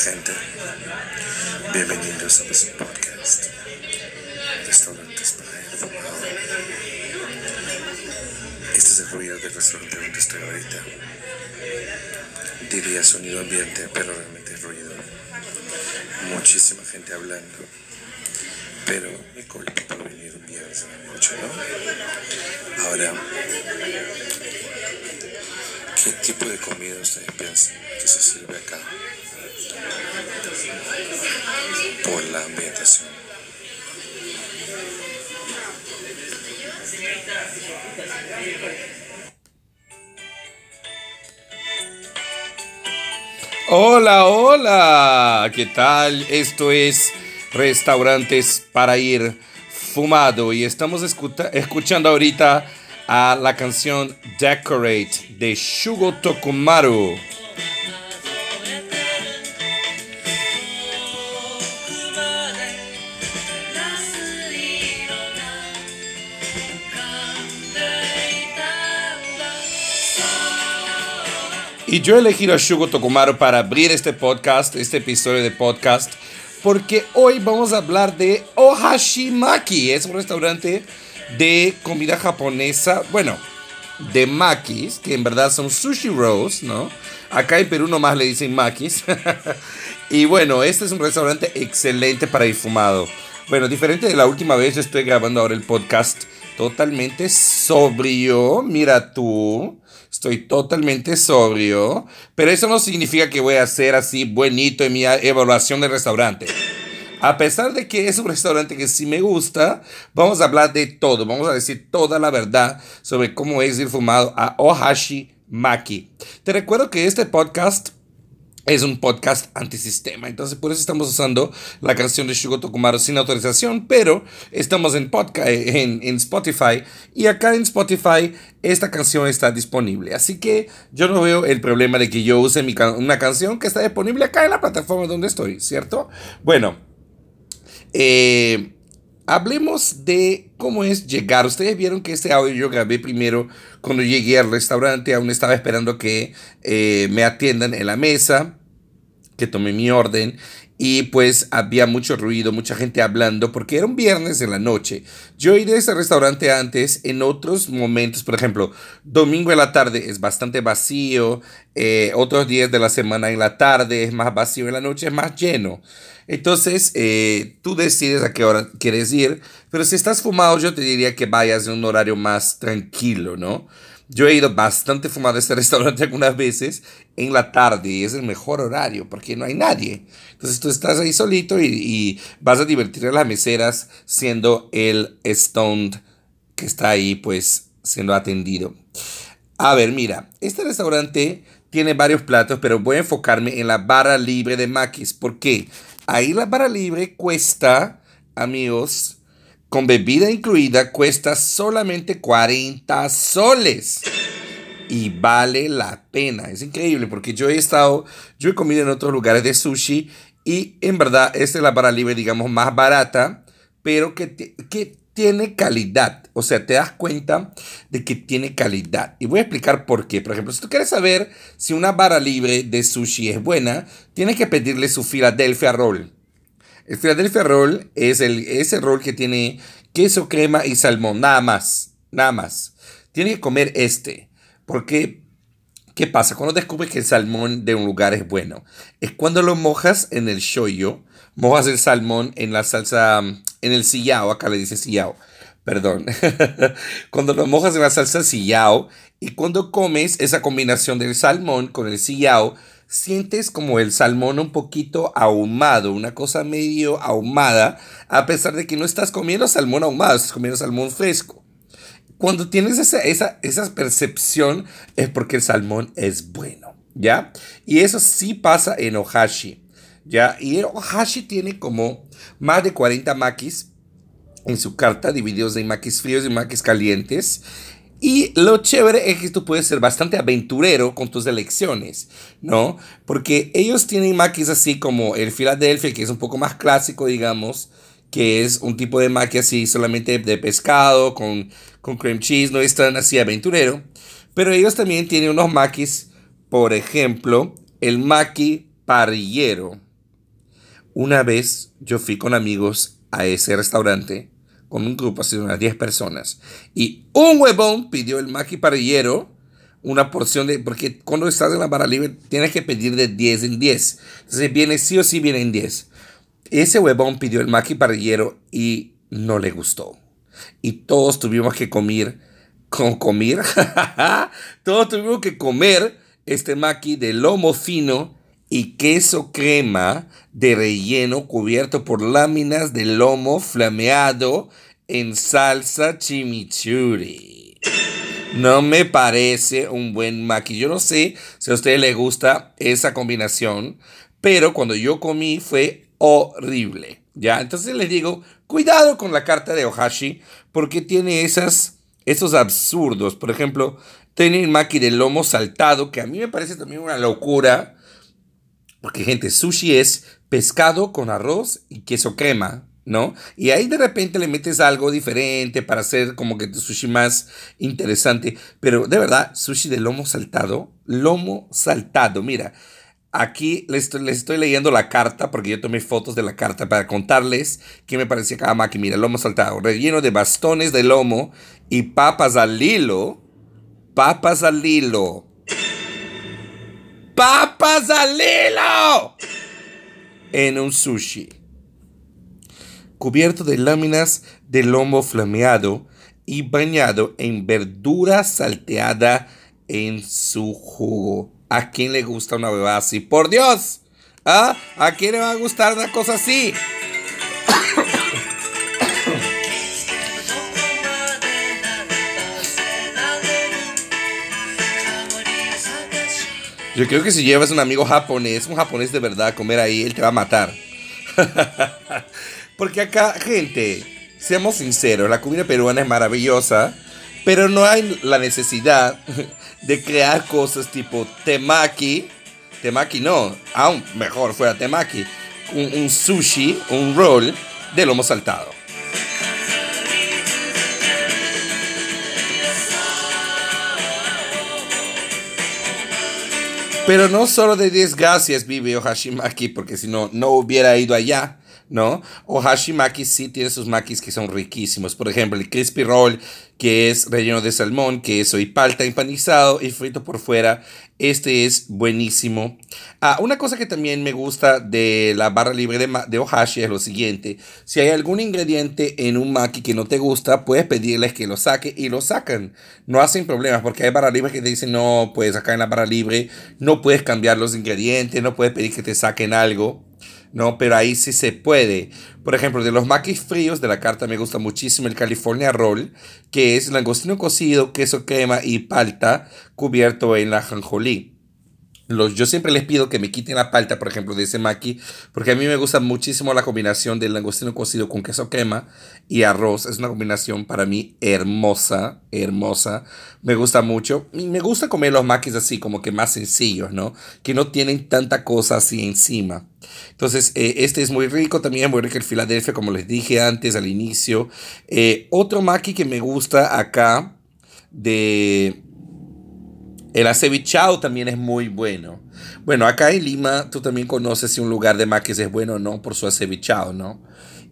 gente, bienvenidos a este podcast. Restaurantes para fumado. Este es el ruido del restaurante donde estoy ahorita. Diría sonido ambiente, pero realmente es ruido. Muchísima gente hablando. Pero me culpa por venir un viernes a la ¿no? Ahora, ¿qué tipo de comida ustedes piensan que se sirve acá? Por la ambientación. Hola, hola, ¿qué tal? Esto es Restaurantes para ir fumado y estamos escuchando ahorita a la canción Decorate de Shugo Tokumaru. Y yo he elegido a Shugo Tokumaru para abrir este podcast, este episodio de podcast, porque hoy vamos a hablar de Ohashimaki. Es un restaurante de comida japonesa, bueno, de makis, que en verdad son sushi rolls, ¿no? Acá en Perú nomás le dicen makis. y bueno, este es un restaurante excelente para ir fumado. Bueno, diferente de la última vez, yo estoy grabando ahora el podcast totalmente sobrio. Mira tú, estoy totalmente sobrio. Pero eso no significa que voy a ser así buenito en mi evaluación del restaurante. A pesar de que es un restaurante que sí me gusta, vamos a hablar de todo. Vamos a decir toda la verdad sobre cómo es ir fumado a Ohashi Maki. Te recuerdo que este podcast es un podcast antisistema. Entonces, por eso estamos usando la canción de Shugo Tokumaru sin autorización, pero estamos en, podcast, en, en Spotify y acá en Spotify esta canción está disponible. Así que yo no veo el problema de que yo use mi una canción que está disponible acá en la plataforma donde estoy, ¿cierto? Bueno, eh, hablemos de cómo es llegar. Ustedes vieron que este audio yo grabé primero cuando llegué al restaurante. Aún estaba esperando que eh, me atiendan en la mesa, que tomé mi orden. Y pues había mucho ruido, mucha gente hablando, porque era un viernes en la noche. Yo iré a ese restaurante antes en otros momentos, por ejemplo, domingo en la tarde es bastante vacío, eh, otros días de la semana en la tarde es más vacío, en la noche es más lleno. Entonces, eh, tú decides a qué hora quieres ir, pero si estás fumado, yo te diría que vayas en un horario más tranquilo, ¿no? Yo he ido bastante fumado a este restaurante algunas veces en la tarde y es el mejor horario porque no hay nadie. Entonces tú estás ahí solito y, vas a divertir a las meseras siendo el stoned que está ahí pues siendo atendido. A ver, mira, este restaurante tiene varios platos, pero voy a enfocarme en la barra libre de maquis. ¿Por qué? Ahí la barra libre cuesta, amigos, con bebida incluida, cuesta solamente 40 soles. Y vale la pena. Es increíble porque yo he estado, yo he comido en otros lugares de sushi y en verdad esta es la barra libre, digamos, más barata, pero que, que tiene calidad. O sea, te das cuenta de que tiene calidad. Y voy a explicar por qué. Por ejemplo, si tú quieres saber si una barra libre de sushi es buena, tienes que pedirle su Philadelphia Roll. El Philadelphia Roll es el, ese roll que tiene queso, crema y salmón. Nada más. Nada más. Tienes que comer este. Porque, ¿qué pasa? Cuando descubres que el salmón de un lugar es bueno. Es cuando lo mojas en el shoyu. Mojas el salmón en la salsa, en el sillao. Acá le dice sillao. Perdón. cuando lo mojas en la salsa sillao. Y cuando comes esa combinación del salmón con el sillao sientes como el salmón un poquito ahumado, una cosa medio ahumada, a pesar de que no estás comiendo salmón ahumado, estás comiendo salmón fresco. Cuando tienes esa, esa, esa percepción es porque el salmón es bueno, ¿ya? Y eso sí pasa en Ohashi, ¿ya? Y Ohashi tiene como más de 40 makis en su carta, divididos en makis fríos y makis calientes. Y lo chévere es que tú puedes ser bastante aventurero con tus elecciones, ¿no? Porque ellos tienen maquis así como el Philadelphia, que es un poco más clásico, digamos, que es un tipo de maqui así solamente de pescado, con, con cream cheese, no es tan así aventurero. Pero ellos también tienen unos maquis, por ejemplo, el maqui parrillero, Una vez yo fui con amigos a ese restaurante, con un grupo así de unas 10 personas, y un huevón pidió el maqui parrillero, una porción de, porque cuando estás en la barra libre tienes que pedir de 10 en 10. Entonces viene sí o sí viene en 10. Ese huevón pidió el maqui parrillero y no le gustó. Y todos tuvimos que comer, con comer, todos tuvimos que comer este maqui de lomo fino y queso crema de relleno cubierto por láminas de lomo flameado en salsa chimichurri. No me parece un buen maqui. Yo no sé si a ustedes les gusta esa combinación, pero cuando yo comí fue horrible. ¿Ya? Entonces les digo, cuidado con la carta de Ohashi, porque tiene esas, esos absurdos. Por ejemplo, tiene el maki de lomo saltado, que a mí me parece también una locura. Porque, gente, sushi es pescado con arroz y queso crema, ¿no? Y ahí de repente le metes algo diferente para hacer como que tu sushi más interesante. Pero de verdad, sushi de lomo saltado, lomo saltado, mira. Aquí les estoy, leyendo la carta porque yo tomé fotos de la carta para contarles qué me parecía cada maqui. Mira, lomo saltado, relleno de bastones de lomo y papas al hilo. Papas al hilo. ¡Papas al hilo! En un sushi. Cubierto de láminas de lomo flameado y bañado en verdura salteada en su jugo. ¿A quién le gusta una bebada así? Por Dios. ¿Ah? ¿A quién le va a gustar una cosa así? Yo creo que si llevas un amigo japonés, un japonés de verdad a comer ahí, él te va a matar. Porque acá, gente, seamos sinceros, la comida peruana es maravillosa, pero no hay la necesidad de crear cosas tipo temaki. Temaki no, aún mejor fuera temaki. Un, sushi, un roll de lomo saltado. Pero no solo de desgracias vive Ohashimaki, porque si no, no hubiera ido allá. ¿No? O hashimaki sí tiene sus makis que son riquísimos. Por ejemplo, el crispy roll, que es relleno de salmón, queso y palta empanizado y frito por fuera. Este es buenísimo. Ah, una cosa que también me gusta de la barra libre de, de Ohashi es lo siguiente. Si hay algún ingrediente en un maki que no te gusta, puedes pedirles que lo saque y lo sacan. No hacen problemas porque hay barra libres que te dicen no puedes sacar en la barra libre, no puedes cambiar los ingredientes, no puedes pedir que te saquen algo. ¿No? Pero ahí sí se puede. Por ejemplo, de los maquis fríos de la carta me gusta muchísimo el California Roll, que es langostino cocido, queso crema y palta cubierto en la janjolí yo siempre les pido que me quiten la palta, por ejemplo, de ese maqui, porque a mí me gusta muchísimo la combinación del langostino cocido con queso crema y arroz. Es una combinación para mí hermosa, hermosa. Me gusta mucho. Y me gusta comer los maquis así, como que más sencillos, ¿no? Que no tienen tanta cosa así encima. Entonces, eh, este es muy rico también, muy rico el Filadelfia, como les dije antes al inicio. Eh, otro maqui que me gusta acá de el acevichado también es muy bueno. Bueno, acá en Lima tú también conoces si un lugar de maquis es bueno o no por su acevichado, ¿no?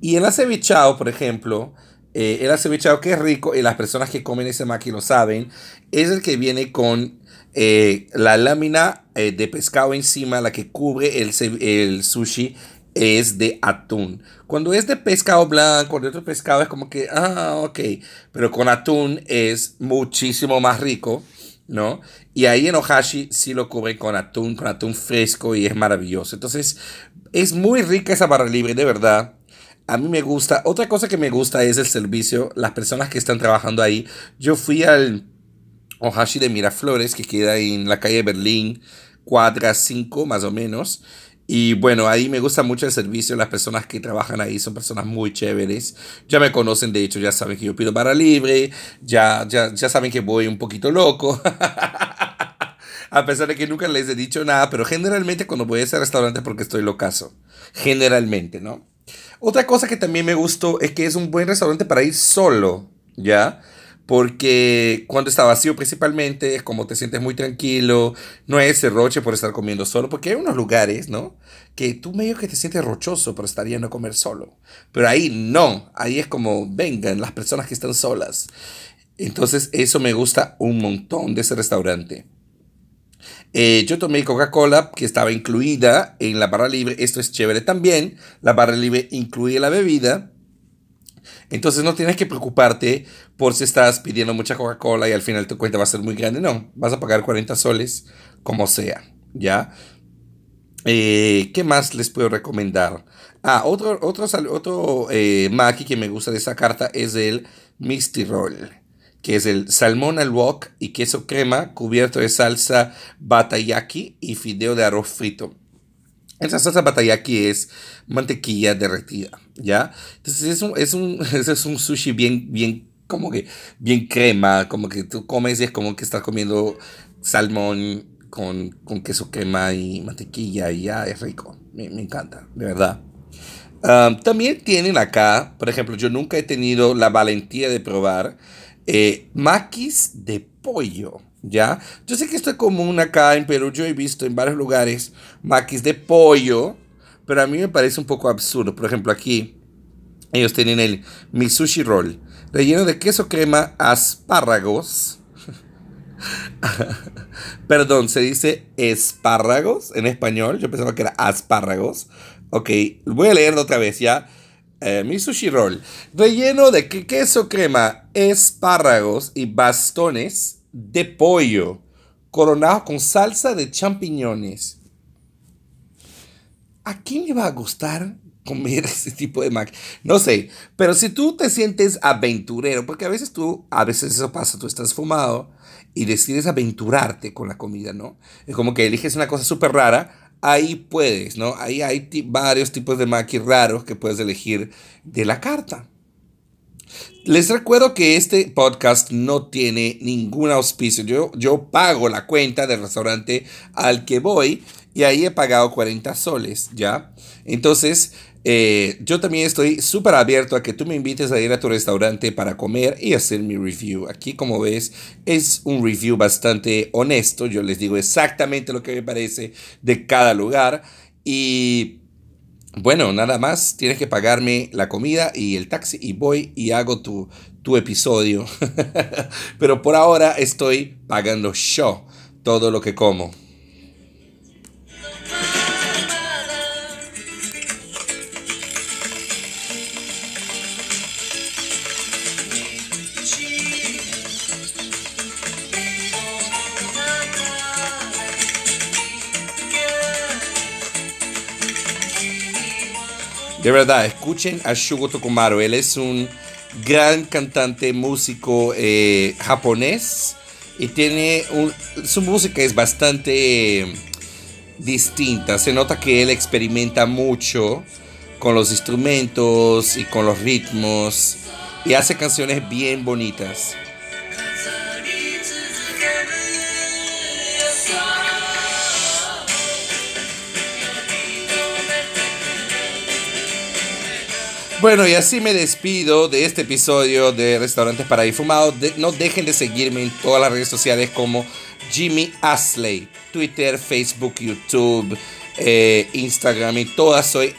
Y el acevichado, por ejemplo, eh, el acevichado que es rico y las personas que comen ese maqui lo saben, es el que viene con eh, la lámina eh, de pescado encima, la que cubre el, el sushi es de atún. Cuando es de pescado blanco, de otro pescado es como que, ah, ok, pero con atún es muchísimo más rico. ¿No? Y ahí en Ohashi sí lo cubren con atún, con atún fresco y es maravilloso. Entonces, es muy rica esa barra libre, de verdad. A mí me gusta. Otra cosa que me gusta es el servicio, las personas que están trabajando ahí. Yo fui al Ohashi de Miraflores, que queda en la calle Berlín, cuadra 5 más o menos. Y bueno, ahí me gusta mucho el servicio. Las personas que trabajan ahí son personas muy chéveres. Ya me conocen, de hecho, ya saben que yo pido barra libre. Ya, ya, ya saben que voy un poquito loco. a pesar de que nunca les he dicho nada, pero generalmente cuando voy a ese restaurante porque estoy locazo. Generalmente, ¿no? Otra cosa que también me gustó es que es un buen restaurante para ir solo, ¿ya? Porque cuando está vacío principalmente es como te sientes muy tranquilo, no ese roche por estar comiendo solo, porque hay unos lugares, ¿no? Que tú medio que te sientes rochoso por estar yendo a comer solo, pero ahí no, ahí es como vengan las personas que están solas. Entonces eso me gusta un montón de ese restaurante. Eh, yo tomé Coca-Cola que estaba incluida en la barra libre. Esto es chévere también. La barra libre incluye la bebida. Entonces no tienes que preocuparte por si estás pidiendo mucha Coca-Cola y al final tu cuenta va a ser muy grande. No, vas a pagar 40 soles como sea. ¿Ya? Eh, ¿Qué más les puedo recomendar? Ah, otro, otro, otro eh, maki que me gusta de esa carta es el Misty Roll que es el salmón al wok y queso crema cubierto de salsa batayaki y fideo de arroz frito. Esa salsa batayaki es mantequilla derretida, ¿ya? Entonces es un, es un, es un sushi bien, bien, como que, bien crema, como que tú comes y es como que estás comiendo salmón con, con queso crema y mantequilla y ya es rico. Me, me encanta, de verdad. Ah, también tienen acá, por ejemplo, yo nunca he tenido la valentía de probar eh, maquis de pollo, ¿ya? Yo sé que esto es común acá en Perú, yo he visto en varios lugares maquis de pollo, pero a mí me parece un poco absurdo. Por ejemplo, aquí ellos tienen el mi sushi roll, relleno de queso crema, espárragos. Perdón, se dice espárragos en español. Yo pensaba que era espárragos. Ok, voy a leerlo otra vez ya. Eh, mi sushi roll, relleno de queso crema, espárragos y bastones de pollo, coronado con salsa de champiñones. ¿A quién le va a gustar comer ese tipo de mac? No sé, pero si tú te sientes aventurero, porque a veces tú, a veces eso pasa, tú estás fumado y decides aventurarte con la comida, ¿no? Es como que eliges una cosa súper rara, ahí puedes, ¿no? Ahí hay varios tipos de maquis raros que puedes elegir de la carta. Les recuerdo que este podcast no tiene ningún auspicio. Yo, yo pago la cuenta del restaurante al que voy y ahí he pagado 40 soles, ¿ya? Entonces, eh, yo también estoy súper abierto a que tú me invites a ir a tu restaurante para comer y hacer mi review. Aquí, como ves, es un review bastante honesto. Yo les digo exactamente lo que me parece de cada lugar. Y bueno, nada más, tienes que pagarme la comida y el taxi y voy y hago tu, tu episodio. Pero por ahora estoy pagando yo todo lo que como. De verdad, escuchen a Shugo Tokumaru. Él es un gran cantante, músico eh, japonés. Y tiene su música es bastante distinta. Se nota que él experimenta mucho con los instrumentos y con los ritmos. Y hace canciones bien bonitas. Bueno, y así me despido de este episodio de Restaurantes para Fumados. no dejen de seguirme en todas las redes sociales como Jimmy Asley, Twitter, Facebook, YouTube, eh, Instagram y todas soy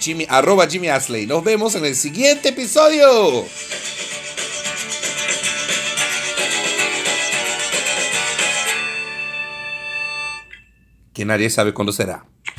Jimmy, arroba Jimmy Asley. Nos vemos en el siguiente episodio. Que nadie sabe cuándo será.